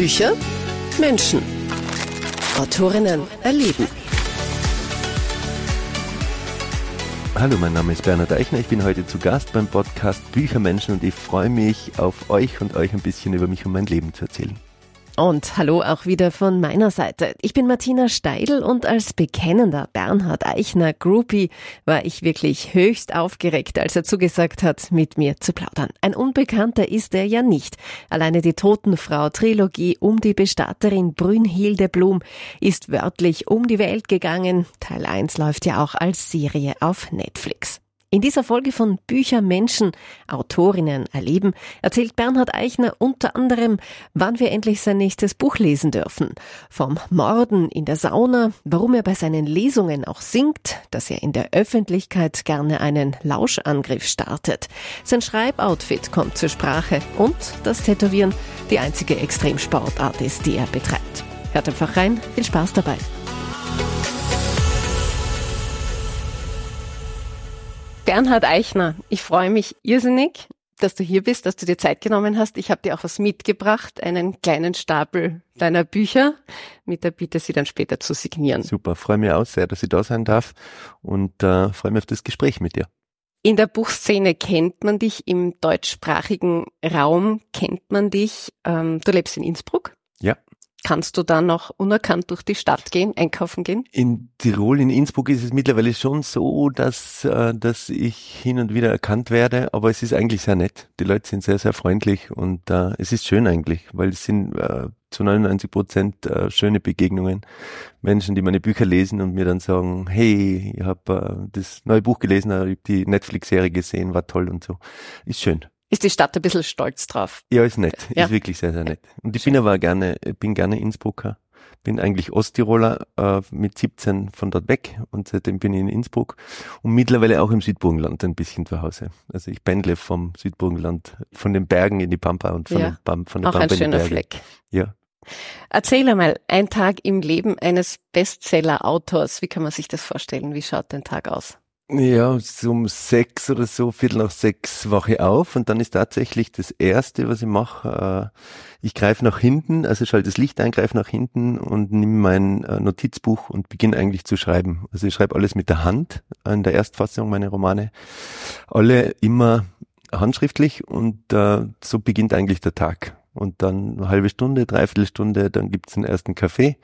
Bücher, Menschen. Autorinnen erleben. Hallo, mein Name ist Bernhard Eichner. Ich bin heute zu Gast beim Podcast Büchermenschen und ich freue mich auf euch und euch ein bisschen über mich und mein Leben zu erzählen. Und hallo auch wieder von meiner Seite. Ich bin Martina Steidl und als bekennender Bernhard Eichner Groupie war ich wirklich höchst aufgeregt, als er zugesagt hat, mit mir zu plaudern. Ein Unbekannter ist er ja nicht. Alleine die Totenfrau-Trilogie um die Bestatterin Brünnhilde Blum ist wörtlich um die Welt gegangen. Teil 1 läuft ja auch als Serie auf Netflix. In dieser Folge von Bücher Menschen, Autorinnen erleben, erzählt Bernhard Eichner unter anderem, wann wir endlich sein nächstes Buch lesen dürfen. Vom Morden in der Sauna, warum er bei seinen Lesungen auch singt, dass er in der Öffentlichkeit gerne einen Lauschangriff startet. Sein Schreiboutfit kommt zur Sprache und das Tätowieren die einzige Extremsportart ist, die er betreibt. Hört einfach rein, viel Spaß dabei. Bernhard Eichner, ich freue mich irrsinnig, dass du hier bist, dass du dir Zeit genommen hast. Ich habe dir auch was mitgebracht, einen kleinen Stapel deiner Bücher mit der Bitte, sie dann später zu signieren. Super, freue mich auch sehr, dass ich da sein darf und äh, freue mich auf das Gespräch mit dir. In der Buchszene kennt man dich, im deutschsprachigen Raum kennt man dich. Ähm, du lebst in Innsbruck. Kannst du da noch unerkannt durch die Stadt gehen, einkaufen gehen? In Tirol, in Innsbruck ist es mittlerweile schon so, dass, äh, dass ich hin und wieder erkannt werde, aber es ist eigentlich sehr nett. Die Leute sind sehr, sehr freundlich und äh, es ist schön eigentlich, weil es sind äh, zu 99 Prozent äh, schöne Begegnungen. Menschen, die meine Bücher lesen und mir dann sagen, hey, ich habe äh, das neue Buch gelesen, die Netflix-Serie gesehen, war toll und so. Ist schön ist die Stadt ein bisschen stolz drauf. Ja, ist nett. Ja. Ist wirklich sehr, sehr nett. Und ich bin aber gerne, bin gerne Innsbrucker. Bin eigentlich Osttiroler, äh, mit 17 von dort weg und seitdem bin ich in Innsbruck und mittlerweile auch im Südburgenland ein bisschen zu Hause. Also ich pendle vom Südburgenland, von den Bergen in die Pampa und von, ja. den, Pam von den auch Pampa ein schöner in die Berge. Fleck. Ja. Erzähl einmal, ein Tag im Leben eines Bestseller-Autors. Wie kann man sich das vorstellen? Wie schaut dein Tag aus? Ja, um sechs oder so, viertel nach sechs wache auf und dann ist tatsächlich das Erste, was ich mache, äh, ich greife nach hinten, also schalte das Licht ein, greife nach hinten und nehme mein äh, Notizbuch und beginne eigentlich zu schreiben. Also ich schreibe alles mit der Hand, in der Erstfassung meine Romane, alle immer handschriftlich und äh, so beginnt eigentlich der Tag. Und dann eine halbe Stunde, dreiviertel Stunde, dann gibt's den ersten Kaffee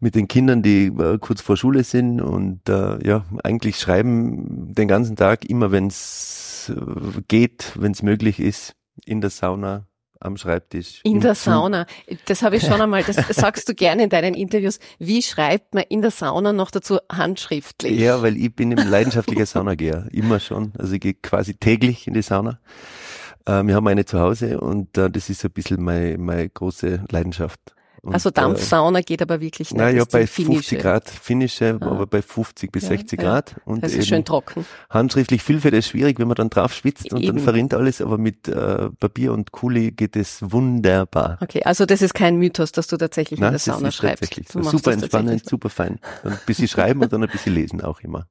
mit den Kindern, die äh, kurz vor Schule sind und äh, ja, eigentlich schreiben den ganzen Tag, immer wenn es äh, geht, wenn es möglich ist, in der Sauna, am Schreibtisch. In der Sauna. Das habe ich schon einmal, das sagst du gerne in deinen Interviews. Wie schreibt man in der Sauna noch dazu handschriftlich? Ja, weil ich bin ein leidenschaftlicher Saunageher, immer schon. Also ich gehe quasi täglich in die Sauna. Äh, wir haben eine zu Hause und äh, das ist ein bisschen meine, meine große Leidenschaft. Und, also Dampfsauna äh, geht aber wirklich nicht. Naja, bei 50 Grad finnische, ah. aber bei 50 bis ja, 60 Grad. Ja. Und das ist schön trocken. Handschriftlich Filfeld ist schwierig, wenn man dann drauf schwitzt und Eben. dann verrinnt alles, aber mit äh, Papier und Kuli geht es wunderbar. Okay, also das ist kein Mythos, dass du tatsächlich Nein, in der Sauna schreibst. Tatsächlich so. Super entspannend, super fein. ein bisschen schreiben und dann ein bisschen lesen auch immer.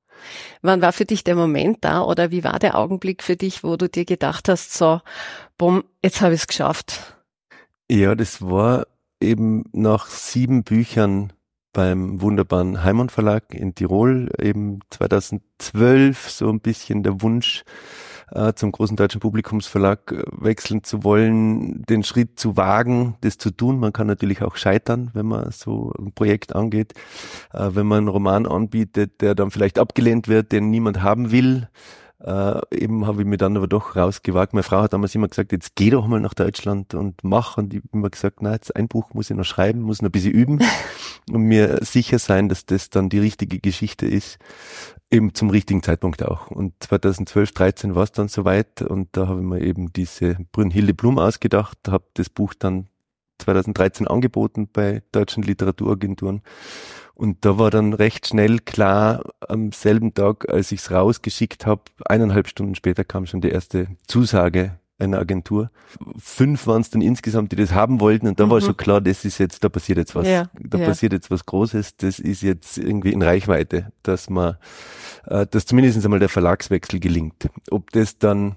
Wann war für dich der Moment da oder wie war der Augenblick für dich, wo du dir gedacht hast, so, bumm, jetzt habe ich es geschafft? Ja, das war eben nach sieben Büchern beim wunderbaren Heimann Verlag in Tirol eben 2012 so ein bisschen der Wunsch äh, zum großen deutschen Publikumsverlag äh, wechseln zu wollen, den Schritt zu wagen, das zu tun. Man kann natürlich auch scheitern, wenn man so ein Projekt angeht, äh, wenn man einen Roman anbietet, der dann vielleicht abgelehnt wird, den niemand haben will äh, eben habe ich mir dann aber doch rausgewagt. Meine Frau hat damals immer gesagt, jetzt geh doch mal nach Deutschland und mach. Und ich habe immer gesagt, na, jetzt ein Buch muss ich noch schreiben, muss noch ein bisschen üben und mir sicher sein, dass das dann die richtige Geschichte ist. Eben zum richtigen Zeitpunkt auch. Und 2012, 13 war es dann soweit und da habe ich mir eben diese Brünnhilde Blum ausgedacht, habe das Buch dann 2013 angeboten bei deutschen Literaturagenturen und da war dann recht schnell klar, am selben Tag, als ich es rausgeschickt habe, eineinhalb Stunden später kam schon die erste Zusage einer Agentur. Fünf waren es dann insgesamt, die das haben wollten und da mhm. war schon klar, das ist jetzt, da passiert jetzt was. Ja, da ja. passiert jetzt was Großes, das ist jetzt irgendwie in Reichweite, dass man, äh, dass zumindest einmal der Verlagswechsel gelingt. Ob das dann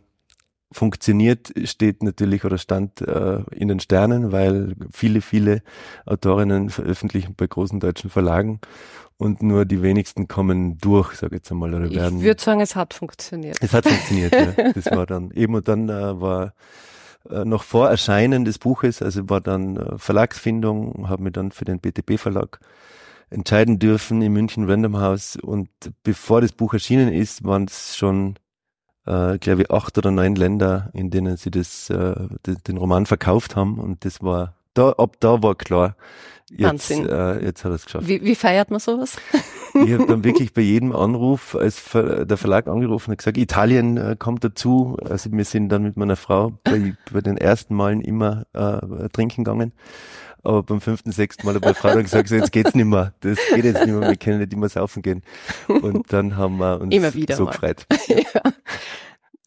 funktioniert, steht natürlich oder stand äh, in den Sternen, weil viele, viele Autorinnen veröffentlichen bei großen deutschen Verlagen und nur die wenigsten kommen durch, sage ich jetzt einmal, oder werden. Ich würde sagen, es hat funktioniert. Es hat funktioniert, ja. Das war dann eben und dann äh, war äh, noch vor Erscheinen des Buches, also war dann äh, Verlagsfindung, habe mich dann für den BTB Verlag entscheiden dürfen in München Random House und bevor das Buch erschienen ist, waren es schon äh, glaube ich acht oder neun Länder, in denen sie das, äh, den, den Roman verkauft haben und das war da ab da war klar, jetzt, äh, jetzt hat er es geschafft. Wie, wie feiert man sowas? ich habe dann wirklich bei jedem Anruf, als Ver der Verlag angerufen hat, gesagt, Italien äh, kommt dazu. Also wir sind dann mit meiner Frau bei, bei den ersten Malen immer äh, trinken gegangen. Aber beim fünften, sechsten Mal hat meine Frau dann gesagt, so, jetzt geht's nicht mehr. Das geht jetzt nicht mehr, wir können nicht immer saufen gehen. Und dann haben wir uns immer wieder so mal. gefreut. ja.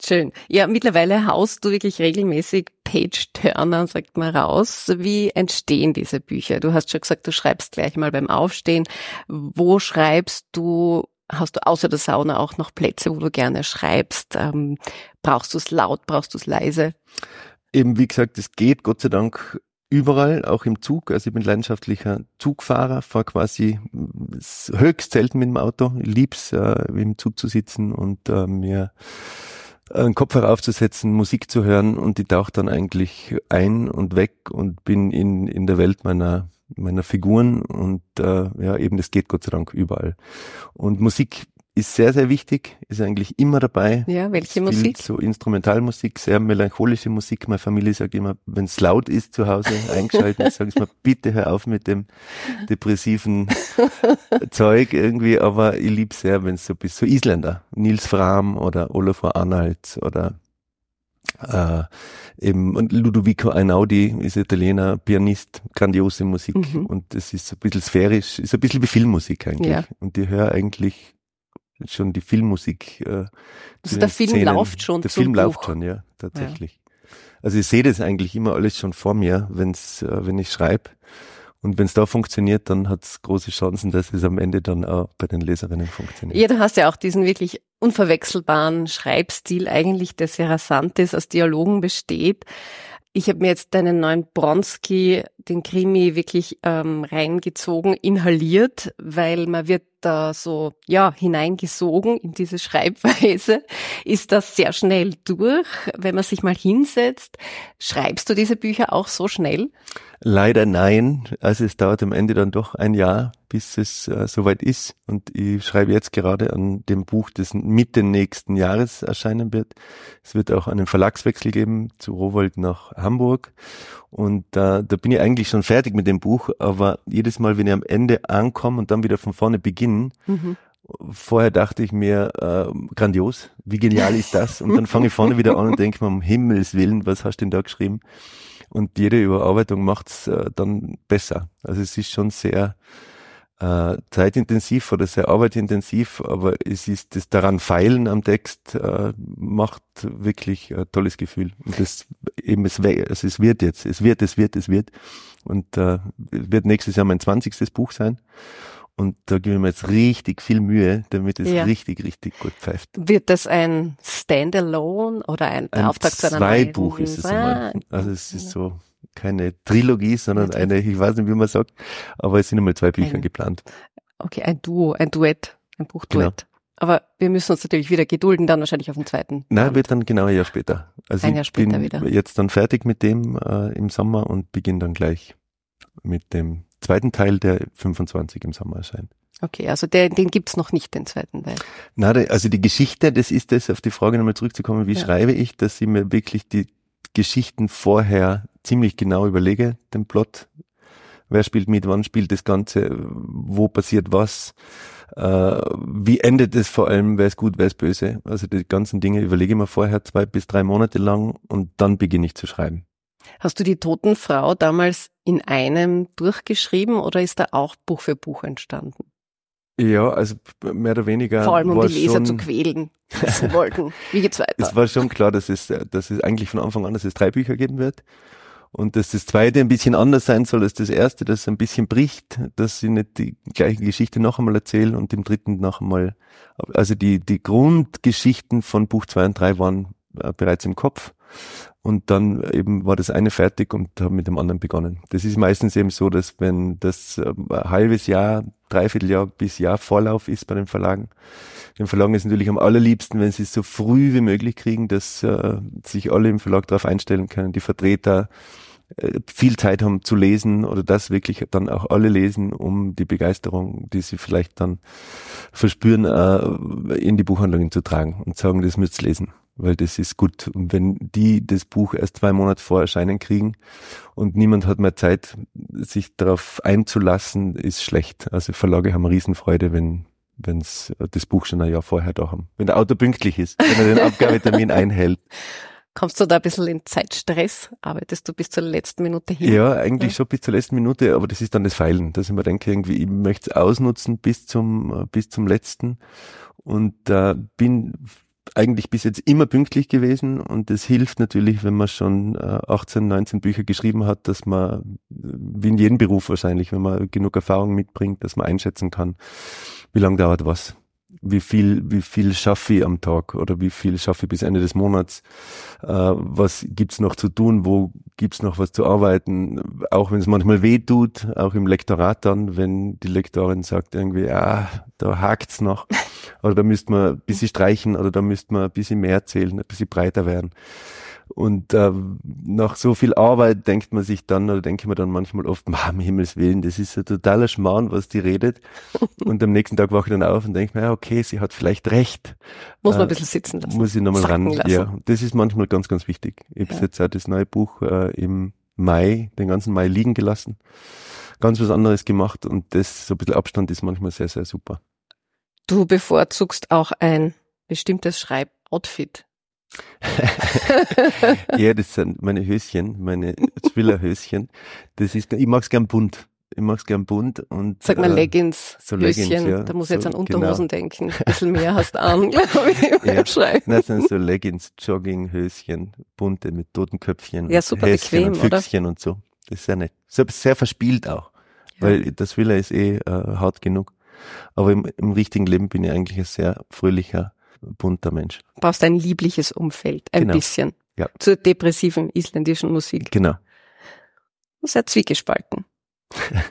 Schön. Ja, mittlerweile haust du wirklich regelmäßig Page-Turner, sagt man raus. Wie entstehen diese Bücher? Du hast schon gesagt, du schreibst gleich mal beim Aufstehen. Wo schreibst du? Hast du außer der Sauna auch noch Plätze, wo du gerne schreibst? Ähm, brauchst du es laut? Brauchst du es leise? Eben, wie gesagt, es geht Gott sei Dank überall, auch im Zug. Also ich bin leidenschaftlicher Zugfahrer, fahre quasi höchst selten mit dem Auto. Lieb's, äh, im Zug zu sitzen und äh, mir einen Kopfhörer aufzusetzen, Musik zu hören und die taucht dann eigentlich ein und weg und bin in, in der Welt meiner, meiner Figuren und äh, ja, eben das geht Gott sei Dank überall. Und Musik ist sehr, sehr wichtig, ist eigentlich immer dabei. Ja, welche Viel Musik? So Instrumentalmusik, sehr melancholische Musik. Meine Familie sagt immer, wenn es laut ist zu Hause eingeschaltet, sage ich mal, bitte hör auf mit dem depressiven Zeug irgendwie, aber ich lieb sehr, wenn es so bis so Isländer, Nils Fram oder Olafur Arnalds oder äh, eben und Ludovico Einaudi ist Italiener, Pianist, grandiose Musik Mhm. und das ist so ein bisschen sphärisch, ist ein bisschen wie Filmmusik eigentlich. Ja. Und die höre eigentlich schon die Filmmusik. Äh, Also der Film Szenen. läuft schon Der Film Buch. läuft schon, ja, tatsächlich. Also ich sehe das eigentlich immer alles schon vor mir, wenn's, äh, wenn ich schreibe. Und wenn es da funktioniert, dann hat es große Chancen, dass es am Ende dann auch bei den Leserinnen funktioniert. Ja, du hast ja auch diesen wirklich unverwechselbaren Schreibstil eigentlich, der sehr rasant ist, aus Dialogen besteht. Ich habe mir jetzt deinen neuen Bronski, den Krimi, wirklich ähm, reingezogen, inhaliert, weil man wird da so ja hineingesogen in diese Schreibweise. Ist das sehr schnell durch, wenn man sich mal hinsetzt? Schreibst du diese Bücher auch so schnell? Leider nein. Also es dauert am Ende dann doch ein Jahr, bis es äh, soweit ist. Und ich schreibe jetzt gerade an dem Buch, das Mitte nächsten Jahres erscheinen wird. Es wird auch einen Verlagswechsel geben zu Rowold nach Hamburg. Und äh, da bin ich eigentlich schon fertig mit dem Buch, aber jedes Mal, wenn ich am Ende ankomme und dann wieder von vorne beginne, Mhm. vorher dachte ich mir, äh, grandios, wie genial ist das? Und dann fange ich vorne wieder an und denke mir, um Himmels Willen, was hast du denn da geschrieben? Und jede Überarbeitung macht's äh, dann besser. Also es ist schon sehr äh, zeitintensiv oder sehr arbeitintensiv, aber es ist das daran feilen am Text äh, macht wirklich ein tolles Gefühl. Und das eben es, also es wird jetzt, es wird, es wird, es wird. Und äh, es wird nächstes Jahr mein 20. Buch sein. Und da gebe ich mir jetzt richtig viel Mühe, damit es Ja. richtig, richtig gut pfeift. Wird das ein Standalone oder ein, Ein Auftrag zu einer neuen? Zweibuch ist es einmal. Also es ist so keine Trilogie, sondern eine, ich weiß nicht, wie man sagt, aber es sind einmal zwei Bücher Eine. geplant. Okay, ein Duo, ein Duett, ein Buchduett. Genau. Aber wir müssen uns natürlich wieder gedulden, dann wahrscheinlich auf den zweiten. Nein, Band. wird dann genau ein Jahr später. Also Ein Jahr später bin wieder. jetzt dann fertig mit dem äh, im Sommer und beginne dann gleich mit dem zweiten Teil, der 25 im Sommer erscheint. Okay, also der, den gibt's noch nicht, den zweiten Teil. Na, also die Geschichte, das ist es, auf die Frage nochmal zurückzukommen, wie Ja. schreibe ich, dass ich mir wirklich die Geschichten vorher ziemlich genau überlege, den Plot. Wer spielt mit, wann spielt das Ganze, wo passiert was, äh, wie endet es vor allem, wer ist gut, wer ist böse. Also die ganzen Dinge überlege ich mir vorher zwei bis drei Monate lang und dann beginne ich zu schreiben. Hast du die Totenfrau damals in einem durchgeschrieben oder ist da auch Buch für Buch entstanden? Ja, also mehr oder weniger. Vor allem, um die Leser schon, zu quälen, wissen wollten. Wie geht's weiter? Es war schon klar, dass es, dass es eigentlich von Anfang an, dass es drei Bücher geben wird. Und dass das zweite ein bisschen anders sein soll als das erste, dass es ein bisschen bricht, dass ich nicht die gleiche Geschichte noch einmal erzähle und im dritten noch einmal. Also die, die Grundgeschichten von Buch zwei und drei waren äh, bereits im Kopf. Und dann eben war das eine fertig und habe mit dem anderen begonnen. Das ist meistens eben so, dass wenn das äh, ein halbes Jahr, Dreivierteljahr bis Jahr Vorlauf ist bei den Verlagen, den Verlagen ist natürlich am allerliebsten, wenn sie es so früh wie möglich kriegen, dass äh, sich alle im Verlag darauf einstellen können, die Vertreter äh, viel Zeit haben zu lesen oder das wirklich dann auch alle lesen, um die Begeisterung, die sie vielleicht dann verspüren, äh, in die Buchhandlungen zu tragen und sagen, das müsst ihr lesen weil das ist gut. Und wenn die das Buch erst zwei Monate vor Erscheinen kriegen und niemand hat mehr Zeit, sich darauf einzulassen, ist schlecht. Also Verlage haben Riesenfreude, wenn wenn's das Buch schon ein Jahr vorher da haben. Wenn der Autor pünktlich ist, wenn er den Abgabetermin einhält. Kommst du da ein bisschen in Zeitstress? Arbeitest du bis zur letzten Minute hin? Ja, eigentlich ja. schon bis zur letzten Minute, aber das ist dann das Feilen, dass ich mir denke, irgendwie, ich möchte es ausnutzen bis zum, bis zum letzten und äh, bin eigentlich bis jetzt immer pünktlich gewesen. Und es hilft natürlich, wenn man schon 18, äh, 19 Bücher geschrieben hat, dass man, wie in jedem Beruf wahrscheinlich, wenn man genug Erfahrung mitbringt, dass man einschätzen kann, wie lange dauert was. Wie viel, wie viel schaffe ich am Tag oder wie viel schaffe ich bis Ende des Monats, äh, was gibt's noch zu tun, wo gibt's noch was zu arbeiten, auch wenn es manchmal weh tut, auch im Lektorat dann, wenn die Lektorin sagt irgendwie, ah, da hakt's noch oder da müsste man ein bisschen streichen oder da müsste man ein bisschen mehr erzählen, ein bisschen breiter werden. Und äh, nach so viel Arbeit denkt man sich dann, oder denke ich mir dann manchmal oft, um Himmels Willen, das ist ein totaler Schmarrn, was die redet. und am nächsten Tag wache ich dann auf und denke mir, ja, okay, sie hat vielleicht recht. Muss man äh, ein bisschen sitzen lassen. Muss ich nochmal ran. Lassen. Ja, das ist manchmal ganz, ganz wichtig. Ich habe ja. jetzt auch das neue Buch äh, im Mai, den ganzen Mai liegen gelassen. Ganz was anderes gemacht und das, so ein bisschen Abstand ist manchmal sehr, sehr super. Du bevorzugst auch ein bestimmtes Schreiboutfit. ja, das sind meine Höschen, meine Zwillerhöschen. Das ist, ich mag's gern bunt. Ich mag's gern bunt und. Sag mal äh, Leggings, so Leggings, Höschen. Ja, da muss ich so, jetzt an Unterhosen genau. denken. Ein bisschen mehr hast du an, glaube ich, ja, Schreiben. Das sind so Leggings, Jogginghöschen, bunte mit Totenköpfchen. Ja, super Häschen bequem, und Füchschen oder? und so. Das ist sehr nett. Sehr, sehr verspielt auch. Ja. Weil das Villa ist eh äh, hart genug. Aber im, im richtigen Leben bin ich eigentlich ein sehr fröhlicher, bunter Mensch. Du brauchst ein liebliches Umfeld, ein genau. bisschen. Ja. Zur depressiven isländischen Musik. Genau. Sehr zwiegespalten.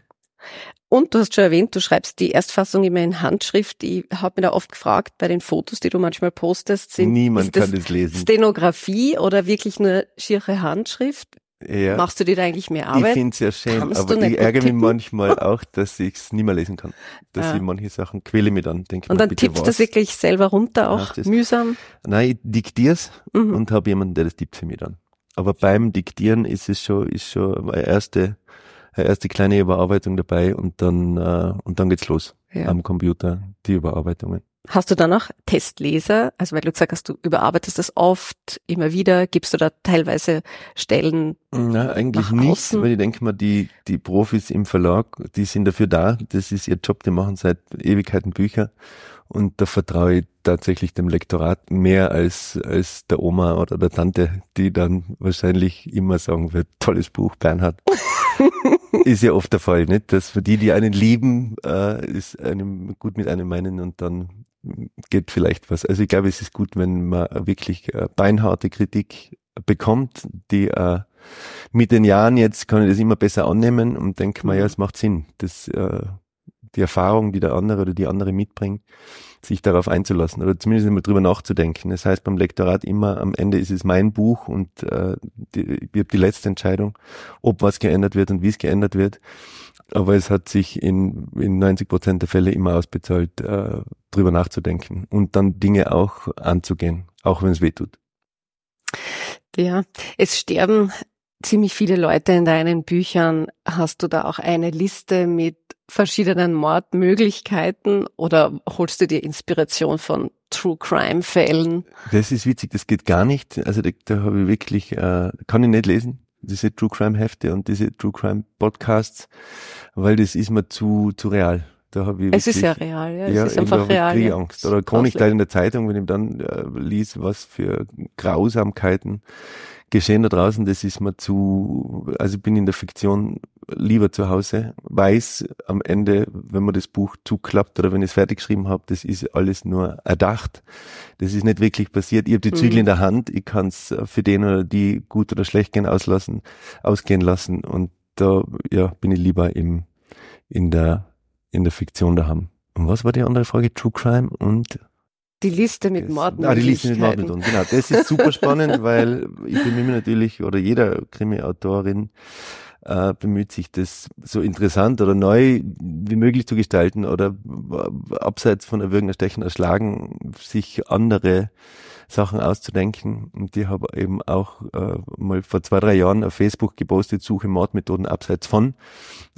Und du hast schon erwähnt, du schreibst die Erstfassung immer in Handschrift. Ich habe mir da oft gefragt, bei den Fotos, die du manchmal postest, sind Niemand das kann das lesen. Stenografie oder wirklich nur schiere Handschrift? Ja. Machst du dir da eigentlich mehr Arbeit? Ich finde es ja schön, Kannst aber ich ärgere mich manchmal auch, dass ich es nicht mehr lesen kann. Dass ja. ich manche Sachen quäle mir dann. Denke und dann tippst du das wirklich selber runter, auch mühsam? Nein, ich diktier's mhm. und habe jemanden, der das tippt für mich dann. Aber beim Diktieren ist es schon, ist schon eine erste, eine erste kleine Überarbeitung dabei und dann, äh, und dann geht's los ja. am Computer, die Überarbeitungen. Hast du dann noch Testleser? Also weil du gesagt hast, du überarbeitest das oft, immer wieder, gibst du da teilweise Stellen? Na, eigentlich nicht, weil ich denke mal, die, die Profis im Verlag, die sind dafür da. Das ist ihr Job, die machen seit Ewigkeiten Bücher. Und da vertraue ich tatsächlich dem Lektorat mehr als, als der Oma oder der Tante, die dann wahrscheinlich immer sagen wird, tolles Buch, Bernhard. ist ja oft der Fall, nicht? Dass für die, die einen lieben, äh, ist einem gut mit einem meinen und dann geht vielleicht was. Also ich glaube, es ist gut, wenn man wirklich äh, beinharte Kritik bekommt, die äh, mit den Jahren jetzt kann ich das immer besser annehmen und denke mal, ja, mhm. es macht Sinn, dass äh, die Erfahrung, die der andere oder die andere mitbringt, sich darauf einzulassen oder zumindest immer drüber nachzudenken. Das heißt beim Lektorat immer, am Ende ist es mein Buch und äh, die, ich habe die letzte Entscheidung, ob was geändert wird und wie es geändert wird. Aber es hat sich in, in 90 Prozent der Fälle immer ausbezahlt, äh, drüber nachzudenken und dann Dinge auch anzugehen, auch wenn es weh tut. Ja, es sterben ziemlich viele Leute in deinen Büchern. Hast du da auch eine Liste mit verschiedenen Mordmöglichkeiten oder holst du dir Inspiration von True Crime Fällen? Das ist witzig, das geht gar nicht. Also da, da habe ich wirklich, äh, kann ich nicht lesen, diese True Crime Hefte und diese True Crime Podcasts, weil das ist mir zu, zu real. Da habe ich es wirklich, ist ja real, ja. Es ja, ist einfach real. Ja. Angst. Oder Chronikteil in der Zeitung, wenn ich dann äh, liest, was für Grausamkeiten geschehen da draußen, das ist mir zu, also ich bin in der Fiktion lieber zu Hause, weiß am Ende, wenn man das Buch zuklappt oder wenn ich es fertig geschrieben habe, das ist alles nur erdacht. Das ist nicht wirklich passiert. Ich habe die Zügel mhm. in der Hand, ich kann es für den oder die gut oder schlecht gehen auslassen, ausgehen lassen. Und da ja, bin ich lieber im, in der in der Fiktion daheim. Und was war die andere Frage? True Crime und die Liste mit Morden. Ah, die Liste mit Mordmethoden, genau. Das ist super spannend, weil ich bemühe mich natürlich, oder jeder Krimi-Autorin äh, bemüht sich, das so interessant oder neu wie möglich zu gestalten oder abseits von erwürgen, erstechen, erschlagen, sich andere Sachen auszudenken. Und die habe eben auch äh, mal vor zwei, drei Jahren auf Facebook gepostet, Suche Mordmethoden abseits von.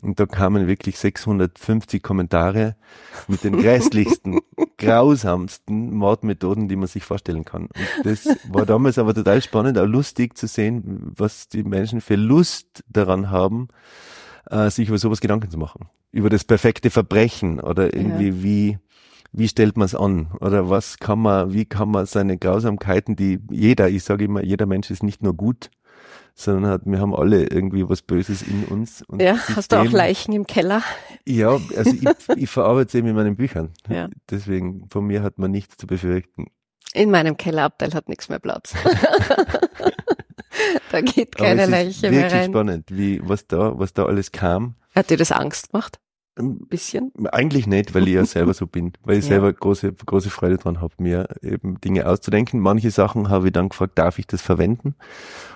Und da kamen wirklich 650 Kommentare mit den grässlichsten, grausamsten Mordmethoden, die man sich vorstellen kann. Und das war damals aber total spannend, auch lustig zu sehen, was die Menschen für Lust daran haben, äh, sich über sowas Gedanken zu machen. Über das perfekte Verbrechen oder irgendwie ja. wie wie stellt man es an? Oder was kann man, wie kann man seine Grausamkeiten, die jeder, ich sage immer, jeder Mensch ist nicht nur gut, sondern hat, wir haben alle irgendwie was Böses in uns. ja, hast du auch Leichen im Keller? Ja, also ich, ich verarbeite sie eben in meinen Büchern. Ja. Deswegen, von mir hat man nichts zu befürchten. In meinem Kellerabteil hat nichts mehr Platz. da geht keine Leiche mehr rein. Wirklich spannend, wie, was da, was da alles kam. Hat dir das Angst gemacht? Ein bisschen? Eigentlich nicht, weil ich ja selber so bin, weil ich ja. selber große, große Freude dran habe, mir eben Dinge auszudenken. Manche Sachen habe ich dann gefragt, darf ich das verwenden?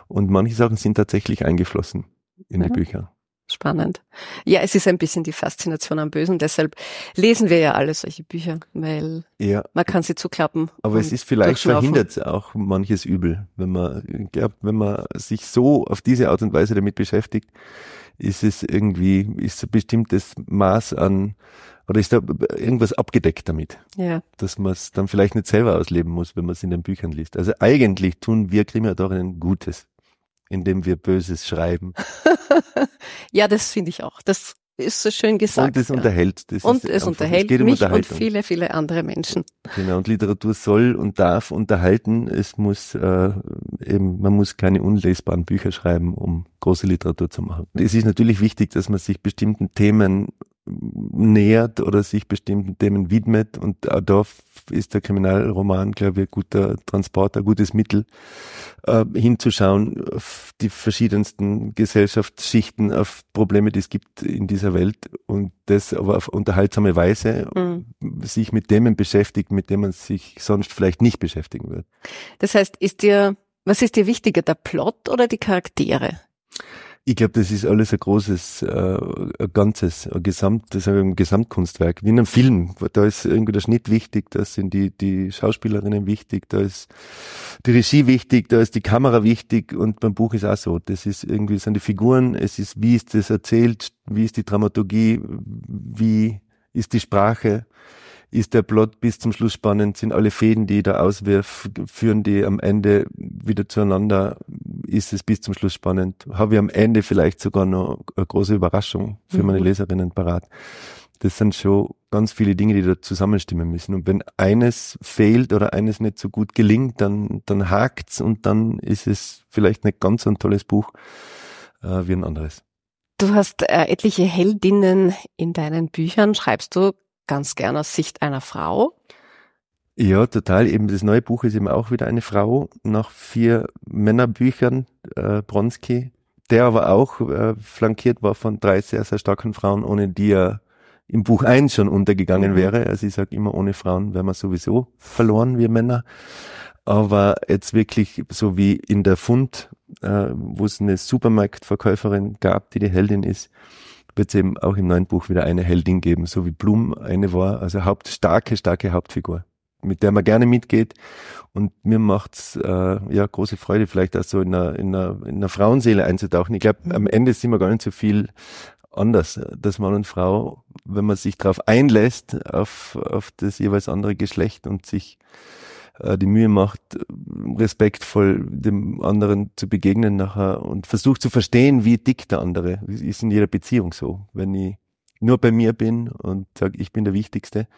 Und manche Sachen sind tatsächlich eingeflossen in mhm. die Bücher. Spannend. Ja, es ist ein bisschen die Faszination am Bösen, deshalb lesen wir ja alle solche Bücher, weil ja. man kann sie zuklappen. Aber es ist vielleicht verhindert auch manches Übel, wenn man, wenn man sich so auf diese Art und Weise damit beschäftigt, ist es irgendwie, ist ein bestimmtes Maß an, oder ist da irgendwas abgedeckt damit? Ja. Dass man es dann vielleicht nicht selber ausleben muss, wenn man es in den Büchern liest. Also eigentlich tun wir Krimiautorinnen Gutes, indem wir Böses schreiben. ja, das finde ich auch. Das ist so schön gesagt. Und es ja. unterhält. Das und es unterhält es mich und viele, viele andere Menschen. Genau, und Literatur soll und darf unterhalten. Es muss äh, eben, man muss keine unlesbaren Bücher schreiben, um große Literatur zu machen. Es ist natürlich wichtig, dass man sich bestimmten Themen nähert oder sich bestimmten Themen widmet. Und auch da ist der Kriminalroman, glaube ich, ein guter Transporter, ein gutes Mittel, äh, hinzuschauen auf die verschiedensten Gesellschaftsschichten, auf Probleme, die es gibt in dieser Welt und das aber auf unterhaltsame Weise mhm. sich mit Themen beschäftigt, mit denen man sich sonst vielleicht nicht beschäftigen wird. Das heißt, ist dir, was ist dir wichtiger, der Plot oder die Charaktere? Ich glaube, das ist alles ein großes, äh, ein ganzes, ein Gesamt, das ein Gesamtkunstwerk. Wie in einem Film. Da ist irgendwie der Schnitt wichtig, da sind die, die Schauspielerinnen wichtig, da ist die Regie wichtig, da ist die Kamera wichtig und beim Buch ist auch so. Das ist irgendwie, sind die Figuren, es ist, wie ist das erzählt, wie ist die Dramaturgie, wie ist die Sprache ist der Plot bis zum Schluss spannend, sind alle Fäden, die ich da auswirf, führen die am Ende wieder zueinander, ist es bis zum Schluss spannend. Habe ich am Ende vielleicht sogar noch eine große Überraschung für mhm. meine Leserinnen parat. Das sind schon ganz viele Dinge, die da zusammenstimmen müssen. Und wenn eines fehlt oder eines nicht so gut gelingt, dann, dann hakt's und dann ist es vielleicht nicht ganz so ein tolles Buch äh, wie ein anderes. Du hast äh, etliche Heldinnen in deinen Büchern. Schreibst du ganz gern aus Sicht einer Frau. Ja, total. Eben das neue Buch ist eben auch wieder eine Frau nach vier Männerbüchern, äh, Bronski, der aber auch äh, flankiert war von drei sehr, sehr starken Frauen, ohne die er im Buch eins schon untergegangen mhm. wäre. Also ich sage immer, ohne Frauen wären wir sowieso verloren, wir Männer. Aber jetzt wirklich so wie in der Fund, äh, wo es eine Supermarktverkäuferin gab, die die Heldin ist, wird es eben auch im neuen Buch wieder eine Heldin geben, so wie Blum eine war, also Haupt, starke, starke Hauptfigur, mit der man gerne mitgeht. Und mir macht's äh, ja große Freude, vielleicht auch so in einer, in einer, in einer Frauenseele einzutauchen. Ich glaube, am Ende sind wir gar nicht so viel anders, dass Mann und Frau, wenn man sich darauf einlässt, auf, auf das jeweils andere Geschlecht und sich äh, die Mühe macht, respektvoll dem anderen zu begegnen nachher und versucht zu verstehen, wie dick der andere ist in jeder Beziehung so. Wenn ich nur bei mir bin und sage, ich bin der Wichtigste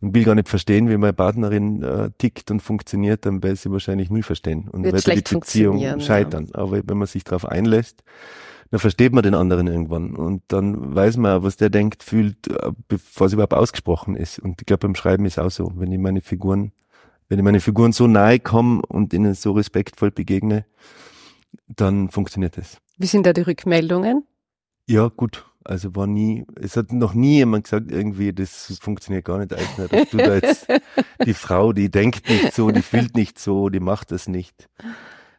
und will gar nicht verstehen, wie meine Partnerin äh, tickt und funktioniert, dann werde ich sie wahrscheinlich nie verstehen und wird die Beziehung scheitern. Ja. Aber wenn man sich darauf einlässt, dann versteht man den anderen irgendwann und dann weiß man, was der denkt, fühlt, äh, bevor es überhaupt ausgesprochen ist. Und ich glaube, beim Schreiben ist auch so, wenn ich meine Figuren, wenn ich meine Figuren so nahe komme und ihnen so respektvoll begegne, dann funktioniert es. Wie sind da die Rückmeldungen? Ja, gut. Also war nie, es hat noch nie jemand gesagt, irgendwie, das funktioniert gar nicht, Eisner. Du da jetzt die Frau, die denkt nicht so, die fühlt nicht so, die macht das nicht.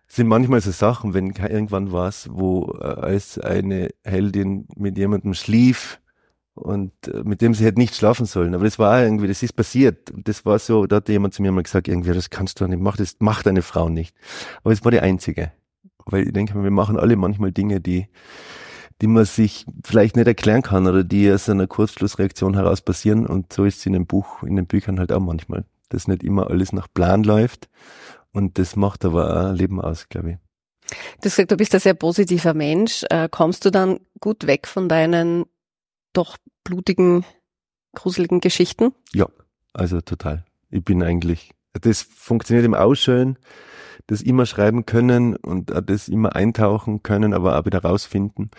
Es sind manchmal so Sachen, wenn irgendwann was, wo äh, als eine Heldin mit jemandem schlief und äh, mit dem sie hätte nicht schlafen sollen. Aber das war irgendwie, das ist passiert. Das war so, da hat jemand zu mir mal gesagt, irgendwie, das kannst du nicht, mach das macht eine Frau nicht. Aber es war die einzige. Weil ich denke, wir machen alle manchmal Dinge, die, die man sich vielleicht nicht erklären kann oder die aus einer Kurzschlussreaktion heraus passieren. Und so ist es in dem Buch, in den Büchern halt auch manchmal, dass nicht immer alles nach Plan läuft. Und das macht aber auch Leben aus, glaube ich. Du hast gesagt, du bist ein sehr positiver Mensch. Äh, kommst du dann gut weg von deinen doch blutigen, gruseligen Geschichten? Ja, also total. Ich bin eigentlich, das funktioniert im Ausschön das immer schreiben können und das immer eintauchen können, aber auch wieder rausfinden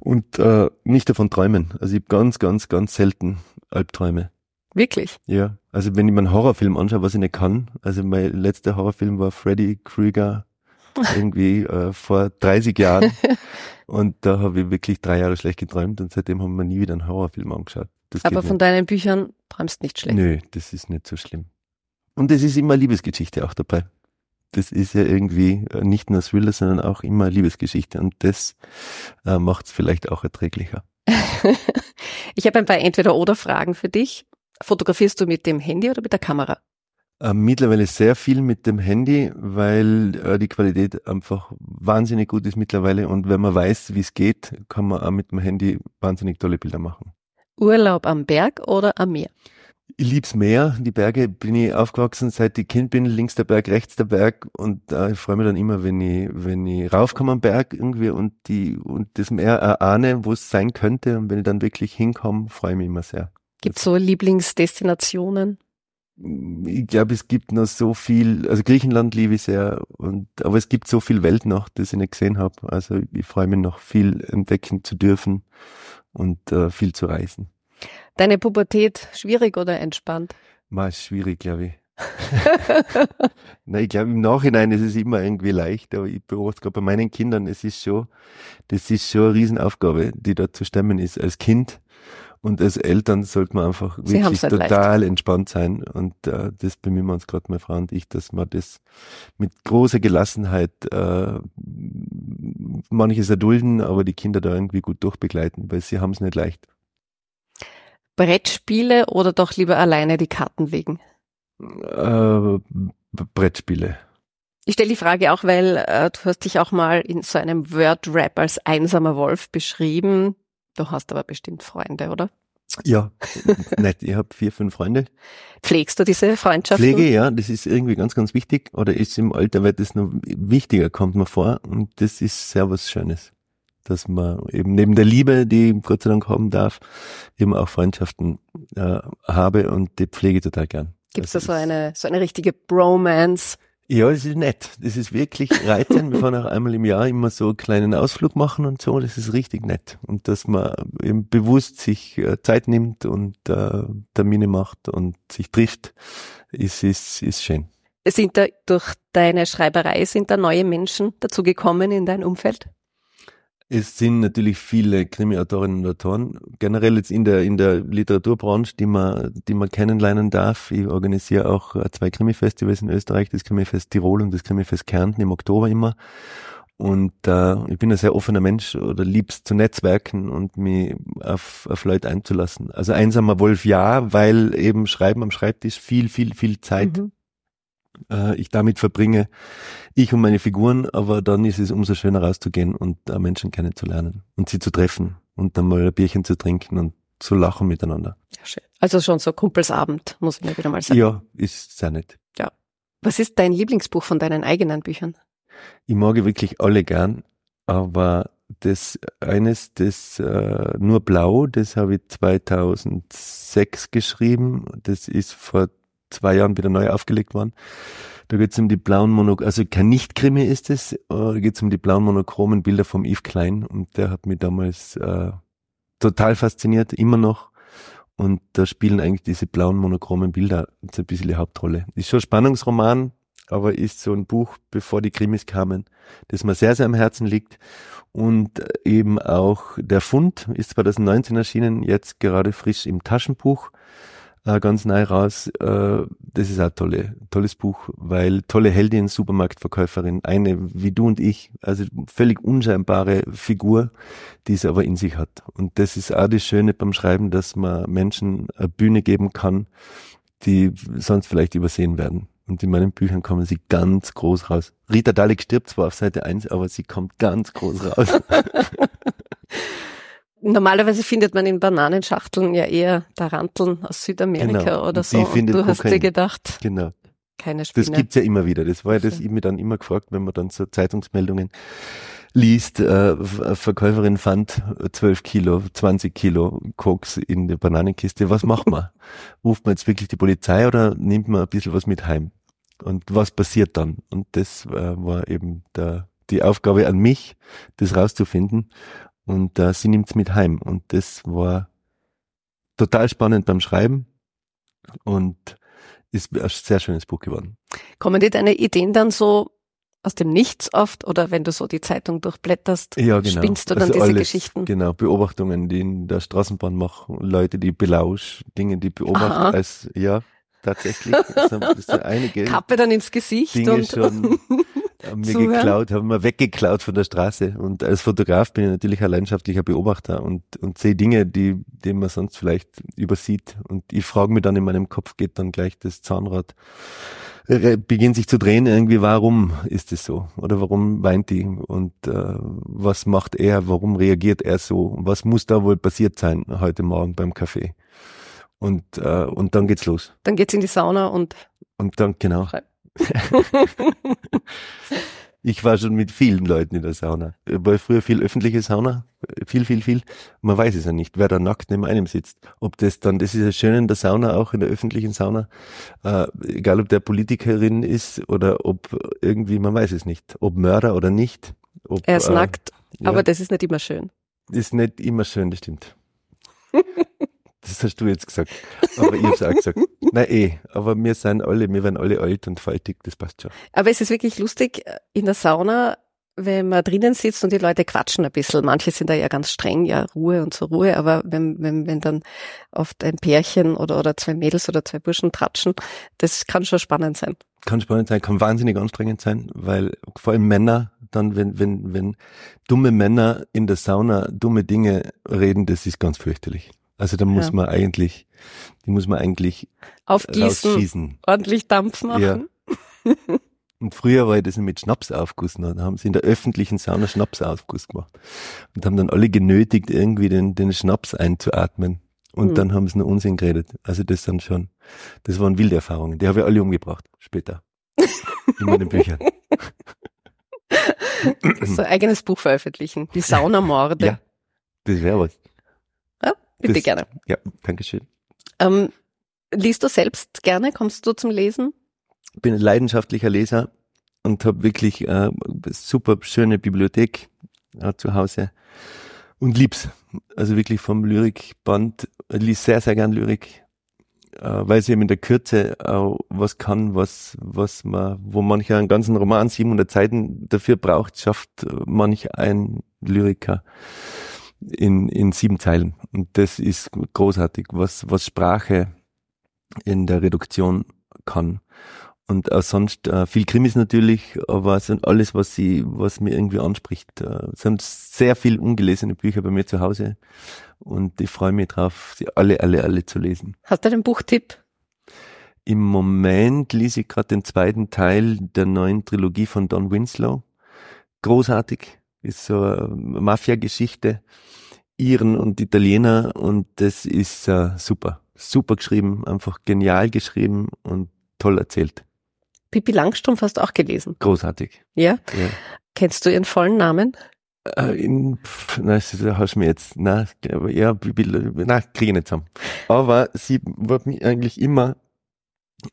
und äh, nicht davon träumen. Also ich habe ganz, ganz, ganz selten Albträume. Wirklich? Ja, also wenn ich mir einen Horrorfilm anschaue, was ich nicht kann, also mein letzter Horrorfilm war Freddy Krüger irgendwie äh, vor 30 Jahren und da habe ich wirklich drei Jahre schlecht geträumt und seitdem haben wir nie wieder einen Horrorfilm angeschaut. Das Aber von nicht. deinen Büchern träumst nicht schlecht? Nö, das ist nicht so schlimm. Und es ist immer Liebesgeschichte auch dabei das ist ja irgendwie äh, nicht nur Thriller, sondern auch immer Liebesgeschichte und das äh, macht es vielleicht auch erträglicher. ich habe ein paar Entweder-Oder-Fragen für dich. Fotografierst du mit dem Handy oder mit der Kamera? Äh, mittlerweile sehr viel mit dem Handy, weil äh, die Qualität einfach wahnsinnig gut ist mittlerweile und wenn man weiß, wie es geht, kann man auch mit dem Handy wahnsinnig tolle Bilder machen. Urlaub am Berg oder am Meer? Ich lieb's mehr. Die Berge bin ich aufgewachsen, seit ich Kind bin, links der Berg, rechts der Berg. Und äh, ich freue mich dann immer, wenn ich, wenn ich raufkomme am Berg irgendwie und die und das Meer erahne, wo es sein könnte. Und wenn ich dann wirklich hinkomme, freue ich mich immer sehr. Gibt's so Lieblingsdestinationen? Ich glaube, es gibt noch so viel, also Griechenland liebe ich sehr, und aber es gibt so viel Welt noch, das ich nicht gesehen habe. Also ich freue mich noch viel entdecken zu dürfen und äh, viel zu reisen. Deine Pubertät schwierig oder entspannt? Mal schwierig, glaube ich. Nein, ich glaube, im Nachhinein ist es immer irgendwie leicht, aber ich beobachte gerade bei meinen Kindern, es ist schon, das ist schon eine Riesenaufgabe, die da zu stemmen ist als Kind. Und als Eltern sollte man einfach wirklich halt total leicht. entspannt sein. Und äh, das bemühen wir uns gerade, meine Frau und ich, dass man das mit großer Gelassenheit äh, manches erdulden, aber die Kinder da irgendwie gut durchbegleiten, weil sie haben es nicht leicht. Brettspiele oder doch lieber alleine die Karten legen? Äh, Brettspiele. Ich stelle die Frage auch, weil äh, du hast dich auch mal in so einem Word-Rap als einsamer Wolf beschrieben. Du hast aber bestimmt Freunde, oder? Ja, nett. Ich habe vier, fünf Freunde. Pflegst du diese Freundschaften? Pflege, ja, das ist irgendwie ganz, ganz wichtig. Oder ist im Alter, weil das noch wichtiger kommt mir vor. Und das ist sehr was Schönes dass man eben neben der Liebe, die ich Gott sei Dank haben darf, eben auch Freundschaften äh, habe und die pflege total gern. Gibt es da so eine, so eine richtige Bromance? Ja, das ist nett. Das ist wirklich reizend. Wir fahren auch einmal im Jahr immer so einen kleinen Ausflug machen und so. Das ist richtig nett. Und dass man eben bewusst sich äh, Zeit nimmt und äh, Termine macht und sich trifft, ist, ist, ist schön. Sind da durch deine Schreiberei, sind da neue Menschen dazugekommen in dein Umfeld? Es sind natürlich viele Krimi-Autorinnen und Autoren, generell jetzt in der, in der Literaturbranche, die man, die man kennenlernen darf. Ich organisiere auch äh, zwei Krimi-Festivals in Österreich, das Krimi-Fest Tirol und das Krimi-Fest Kärnten im Oktober immer. Und äh, ich bin ein sehr offener Mensch oder liebst zu netzwerken und mich auf, auf Leute einzulassen. Also einsamer Wolf ja, weil eben Schreiben am Schreibtisch viel, viel, viel Zeit mhm äh, ich damit verbringe, ich und meine Figuren, aber dann ist es umso schöner rauszugehen und äh, Menschen kennenzulernen und sie zu treffen und dann mal ein Bierchen zu trinken und zu lachen miteinander. Ja, schön. Also schon so Kumpelsabend, muss ich mir wieder mal sagen. Ja, ist sehr nett. Ja. Was ist dein Lieblingsbuch von deinen eigenen Büchern? Ich mag wirklich alle gern, aber das eines, das äh, nur blau, das habe ich 2006 geschrieben. Das ist vor zwei Jahren wieder neu aufgelegt worden. Da geht es um die blauen Monochromen, also kein Nicht-Krimi ist es, da geht es um die blauen monochromen Bilder vom Yves Klein und der hat mich damals äh, total fasziniert, immer noch. Und da spielen eigentlich diese blauen monochromen Bilder so ein bisschen die Hauptrolle. Ist schon ein Spannungsroman, aber ist so ein Buch, bevor die Krimis kamen, das mir sehr, sehr am Herzen liegt. Und eben auch der Fund ist 2019 erschienen, jetzt gerade frisch im Taschenbuch äh, ganz neu raus. Äh, das ist auch tolle, tolles Buch, weil tolle Heldin, Supermarktverkäuferin, eine wie du und ich, also völlig unscheinbare Figur, die es aber in sich hat. Und das ist auch das Schöne beim Schreiben, dass man Menschen eine Bühne geben kann, die sonst vielleicht übersehen werden. Und in meinen Büchern kommen sie ganz groß raus. Rita Dalek stirbt zwar auf Seite 1, aber sie kommt ganz groß raus. Normalerweise findet man in Bananenschachteln ja eher Taranteln aus Südamerika Genau. oder so. Und du hast dir Kokain. gedacht, genau. keine Spinne. Das gibt's ja immer wieder. Das war ja das, ich mir dann immer gefragt, wenn man dann so Zeitungsmeldungen liest, äh, F- Verkäuferin fand 12 Kilo, 20 Kilo Koks in der Bananenkiste. Was macht man? Ruft man jetzt wirklich die Polizei oder nimmt man ein bisschen was mit heim? Und was passiert dann? Und das äh, war eben der, die Aufgabe an mich, das rauszufinden. Und äh, sie nimmt's mit heim. Und das war total spannend beim Schreiben und ist ein sehr schönes Buch geworden. Kommen dir deine Ideen dann so aus dem Nichts oft oder wenn du so die Zeitung durchblätterst, Ja, genau. spinnst du dann Also diese alles, Geschichten? Genau, Beobachtungen, die in der Straßenbahn machen, Leute, die belausch, Dinge, die beobachten als, ja, tatsächlich. Es sind einige Kappe dann ins Gesicht Dinge und schon haben mir Zuhören. geklaut, haben mir weggeklaut von der Straße. Und als Fotograf bin ich natürlich ein leidenschaftlicher Beobachter und, und sehe Dinge, die, die man sonst vielleicht übersieht. Und ich frage mich dann in meinem Kopf, geht dann gleich das Zahnrad, äh, beginnt sich zu drehen, irgendwie, warum ist es so? Oder warum weint die? Und äh, was macht er? Warum reagiert er so? Was muss da wohl passiert sein heute Morgen beim Kaffee? Und, äh, und dann geht's los. dann geht's in die Sauna und Und dann, genau. Schreib. Ich war schon mit vielen Leuten in der Sauna. War früher viel öffentliche Sauna. Viel, viel, viel. Man weiß es ja nicht, wer da nackt neben einem sitzt. Ob das dann, das ist ja schön in der Sauna, auch in der öffentlichen Sauna. Äh, egal ob der Politikerin ist oder ob irgendwie, man weiß es nicht. Ob Mörder oder nicht. Ob, er ist äh, nackt, ja, aber das ist nicht immer schön. ist nicht immer schön, das stimmt. Das hast du jetzt gesagt. Aber ich hab's auch gesagt. Na eh, aber wir sind alle, wir werden alle alt und faltig, das passt schon. Aber es ist wirklich lustig, in der Sauna, wenn man drinnen sitzt und die Leute quatschen ein bisschen. Manche sind da ja ganz streng, ja, Ruhe und zur Ruhe, aber wenn, wenn, wenn dann oft ein Pärchen oder, oder zwei Mädels oder zwei Burschen tratschen, das kann schon spannend sein. kann spannend sein, kann wahnsinnig anstrengend sein, weil vor allem Männer dann, wenn, wenn, wenn dumme Männer in der Sauna dumme Dinge reden, das ist ganz fürchterlich. Also da muss Ja. man eigentlich, die muss man eigentlich Aufgießen, rausschießen. ordentlich Dampf machen. Und früher war ich das mit Schnapsaufguss. Da haben sie in der öffentlichen Sauna Schnapsaufguss gemacht. Und haben dann alle genötigt, irgendwie den, den Schnaps einzuatmen. Und Mhm. dann haben sie nur Unsinn geredet. Also das sind schon, das waren wilde Erfahrungen. Die habe ich alle umgebracht, später. In meinen Büchern. So ein eigenes Buch veröffentlichen. Die Saunamorde. Ja, das wäre was. Bitte das- gerne. Ja, Dankeschön. Ähm, liest du selbst gerne? Kommst du zum Lesen? Bin ein leidenschaftlicher Leser und habe wirklich äh, super schöne Bibliothek äh, zu Hause und lieb's. Also wirklich vom Lyrikband, äh, lies sehr, sehr gern Lyrik, äh, weil sie eben in der Kürze auch was kann, was, was man, wo mancher einen ganzen Roman, 700 Seiten dafür braucht, schafft äh, manch ein Lyriker in, in sieben Zeilen. Und das ist großartig, was, was Sprache in der Reduktion kann. Und auch sonst äh, viel Krimis natürlich, aber es sind alles, was sie, was mir irgendwie anspricht. Äh, es sind sehr viel ungelesene Bücher bei mir zu Hause und ich freue mich drauf, sie alle, alle, alle zu lesen. Hast du einen Buchtipp? Im Moment lese ich gerade den zweiten Teil der neuen Trilogie von Don Winslow. Großartig, ist so eine Mafia-Geschichte, Iren und Italiener und das ist äh, super, super geschrieben, einfach genial geschrieben und toll erzählt. Pippi Langstrumpf hast du auch gelesen. Großartig. Ja? Ja. Kennst du ihren vollen Namen? Äh, in, pff, na, das hast du mir jetzt, na, ja, Bibi- na, kriege ich nicht zusammen. Aber sie hat mich eigentlich immer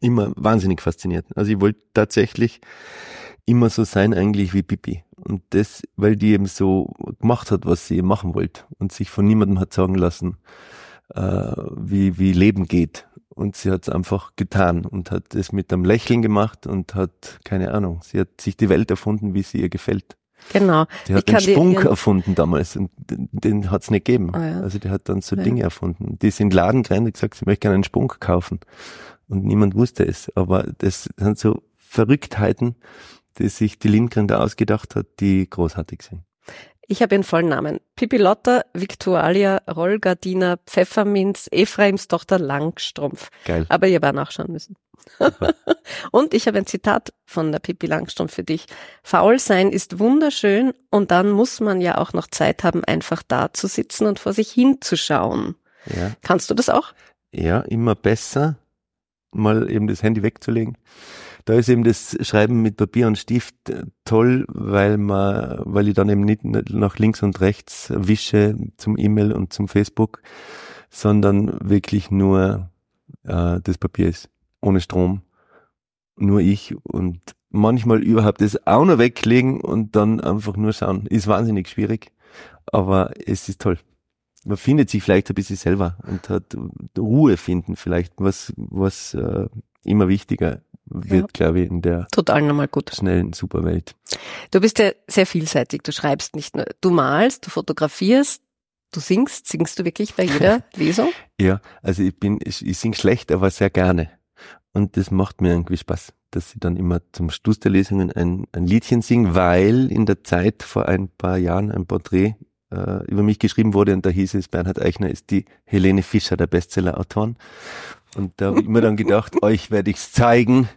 immer wahnsinnig fasziniert. Also ich wollte tatsächlich immer so sein eigentlich wie Pippi. Und das, weil die eben so gemacht hat, was sie machen wollte und sich von niemandem hat sagen lassen, äh, wie, wie Leben geht. Und sie hat es einfach getan und hat es mit einem Lächeln gemacht und hat, keine Ahnung, sie hat sich die Welt erfunden, wie sie ihr gefällt. Genau. Die hat den Spunk erfunden damals und den, den hat es nicht gegeben. Oh ja. Also die hat dann so Ja. Dinge erfunden. Die ist in den Laden gerannt und gesagt, sie möchte gerne einen Spunk kaufen. Und niemand wusste es. Aber das sind so Verrücktheiten, die sich die Lindgren da ausgedacht hat, die großartig sind. Ich habe ihren vollen Namen. Pippi Lotta, Victualia, Rollgardina, Pfefferminz, Ephraims Tochter Langstrumpf. Geil. Aber ihr war nachschauen müssen. und ich habe ein Zitat von der Pippi Langstrumpf für dich. Faul sein ist wunderschön und dann muss man ja auch noch Zeit haben, einfach da zu sitzen und vor sich hinzuschauen. Ja. Kannst du das auch? ja, immer besser, mal eben das Handy wegzulegen. Da ist eben das Schreiben mit Papier und Stift äh, toll, weil man, weil ich dann eben nicht nach links und rechts wische zum E-Mail und zum Facebook, sondern wirklich nur äh, das Papier ist, ohne Strom, nur ich und manchmal überhaupt das auch noch weglegen und dann einfach nur schauen. Ist wahnsinnig schwierig, aber es ist toll man findet sich vielleicht ein bisschen selber und hat Ruhe finden vielleicht, was, was äh, immer wichtiger wird, Ja. glaube ich, in der Total nochmal gut. schnellen Superwelt. Du bist ja sehr vielseitig. Du schreibst nicht nur, du malst, du fotografierst, du singst. Singst du wirklich bei jeder Lesung? Ja, also ich bin, ich, ich singe schlecht, aber sehr gerne. Und das macht mir irgendwie Spaß, dass ich dann immer zum Schluss der Lesungen ein, ein Liedchen singe, weil in der Zeit vor ein paar Jahren ein Porträt äh, über mich geschrieben wurde und da hieß es, Bernhard Eichner ist die Helene Fischer der Bestseller-Autoren. Und da habe ich mir dann gedacht, euch werde ich's zeigen.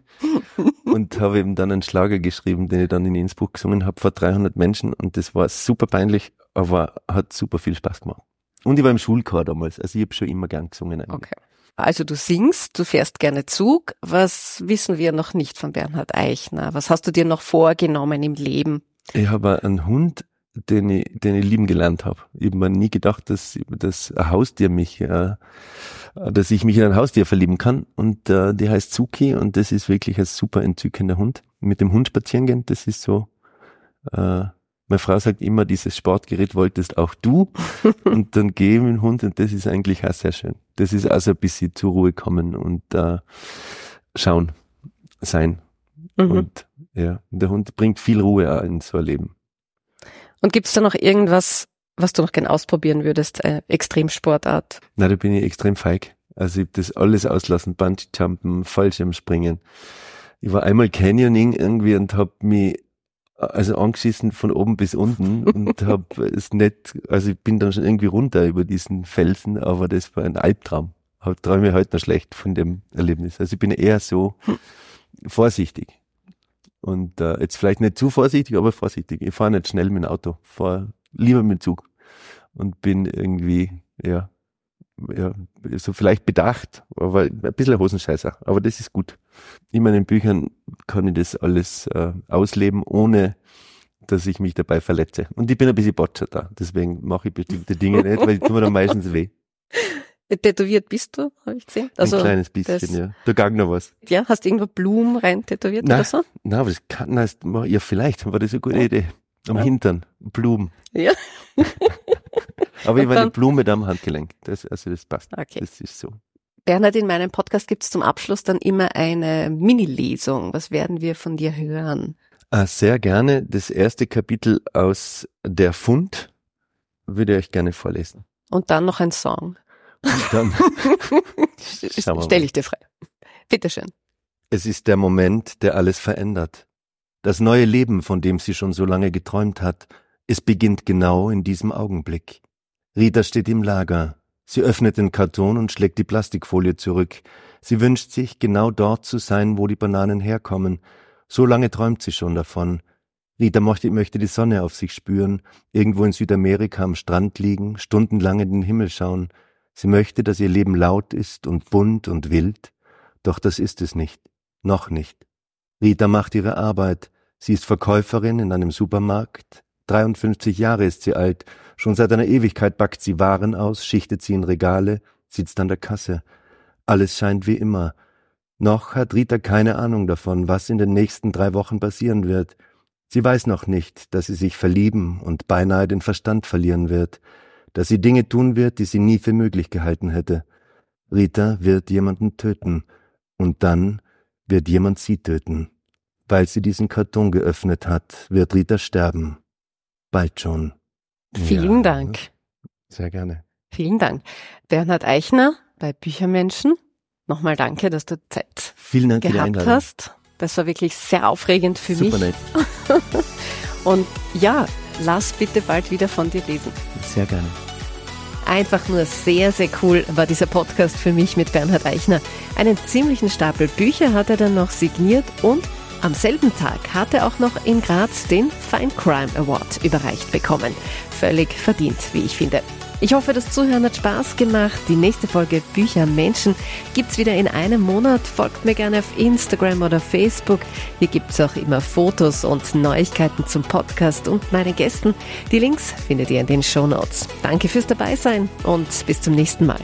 Und habe eben dann einen Schlager geschrieben, den ich dann in Innsbruck gesungen habe vor 300 Menschen. Und das war super peinlich, aber hat super viel Spaß gemacht. Und ich war im Schulchor damals, also ich habe schon immer gern gesungen. Eigentlich. Okay. Also du singst, du fährst gerne Zug. Was wissen wir noch nicht von Bernhard Eichner? Was hast du dir noch vorgenommen im Leben? Ich habe einen Hund, den ich, den ich lieben gelernt habe. Ich habe mir nie gedacht, dass, dass ein Haustier mich, äh, dass ich mich in ein Haustier verlieben kann. Und äh, die heißt Zuki und das ist wirklich ein super entzückender Hund. Mit dem Hund spazieren gehen, das ist so. Äh, meine Frau sagt immer, dieses Sportgerät wolltest auch du. und dann gehe ich mit dem Hund und das ist eigentlich auch sehr schön. Das ist also ein bisschen zur Ruhe kommen und äh, schauen, sein. Mhm. Und ja, der Hund bringt viel Ruhe auch in so ein Leben. Und gibt's da noch irgendwas, was du noch gern ausprobieren würdest? Äh, Extremsportart? Na, da bin ich extrem feig. Also ich hab das alles auslassen, Bungee-Jumpen, Fallschirmspringen. Ich war einmal Canyoning irgendwie und hab mich also angeschissen von oben bis unten und hab es nicht, also ich bin dann schon irgendwie runter über diesen Felsen, aber das war ein Albtraum. Träume ich heute noch schlecht von dem Erlebnis. Also ich bin eher so vorsichtig. Und äh, jetzt vielleicht nicht zu vorsichtig, aber vorsichtig. Ich fahre nicht schnell mit dem Auto, fahre lieber mit dem Zug und bin irgendwie, ja, ja, so vielleicht bedacht, aber ein bisschen Hosenscheißer. Aber das ist gut. In meinen Büchern kann ich das alles äh, ausleben, ohne dass ich mich dabei verletze. Und ich bin ein bisschen Botcher da. Deswegen mache ich bestimmte Dinge nicht, weil die tun mir dann meistens weh. Tätowiert bist du, habe ich gesehen. Also, ein kleines bisschen, das- ja. Da gang noch was. ja, hast du irgendwo Blumen rein tätowiert Nein. oder so? Na, aber das kann, das, ja, vielleicht war das eine gute Ja. Idee. Am Ja. Hintern, Blumen. Ja. aber ich war dann- eine Blume da am Handgelenk. Das, also das passt. Okay. Das ist so. Bernhard, in meinem Podcast gibt's zum Abschluss dann immer eine Mini-Lesung. Was werden wir von dir hören? Ah, sehr gerne. Das erste Kapitel aus Der Fund würde ich euch gerne vorlesen. Und dann noch ein Song. Dann, Schauen wir Stell mal. ich dir frei. Bitteschön. es ist der Moment, der alles verändert. Das neue Leben, von dem sie schon so lange geträumt hat, es beginnt genau in diesem Augenblick. Rita steht im Lager. Sie öffnet den Karton und schlägt die Plastikfolie zurück. Sie wünscht sich, genau dort zu sein, wo die Bananen herkommen. So lange träumt sie schon davon. Rita möchte, möchte die Sonne auf sich spüren, irgendwo in Südamerika am Strand liegen, stundenlang in den Himmel schauen. Sie möchte, dass ihr Leben laut ist und bunt und wild. Doch das ist es nicht. Noch nicht. Rita macht ihre Arbeit. Sie ist Verkäuferin in einem Supermarkt. 53 Jahre ist sie alt. Schon seit einer Ewigkeit backt sie Waren aus, schichtet sie in Regale, sitzt an der Kasse. Alles scheint wie immer. Noch hat Rita keine Ahnung davon, was in den nächsten drei Wochen passieren wird. Sie weiß noch nicht, dass sie sich verlieben und beinahe den Verstand verlieren wird, dass sie Dinge tun wird, die sie nie für möglich gehalten hätte. Rita wird jemanden töten, und dann wird jemand sie töten. Weil sie diesen Karton geöffnet hat, wird Rita sterben. Bald schon. Vielen ja, Dank. Sehr gerne. Vielen Dank. Bernhard Eichner bei Büchermenschen. Nochmal danke, dass du Zeit Vielen Dank gehabt hast. Das war wirklich sehr aufregend für Super mich. Nett. Und ja, lass bitte bald wieder von dir lesen. Sehr gerne. Einfach nur sehr, sehr cool war dieser Podcast für mich mit Bernhard Eichner. Einen ziemlichen Stapel Bücher hat er dann noch signiert und am selben Tag hat er auch noch in Graz den Fine Crime Award überreicht bekommen. Völlig verdient, wie ich finde. Ich hoffe, das Zuhören hat Spaß gemacht. Die nächste Folge Bücher Menschen gibt's wieder in einem Monat. Folgt mir gerne auf Instagram oder Facebook. Hier gibt's auch immer Fotos und Neuigkeiten zum Podcast und meinen Gästen. Die Links findet ihr in den Show Notes. Danke fürs Dabeisein und bis zum nächsten Mal.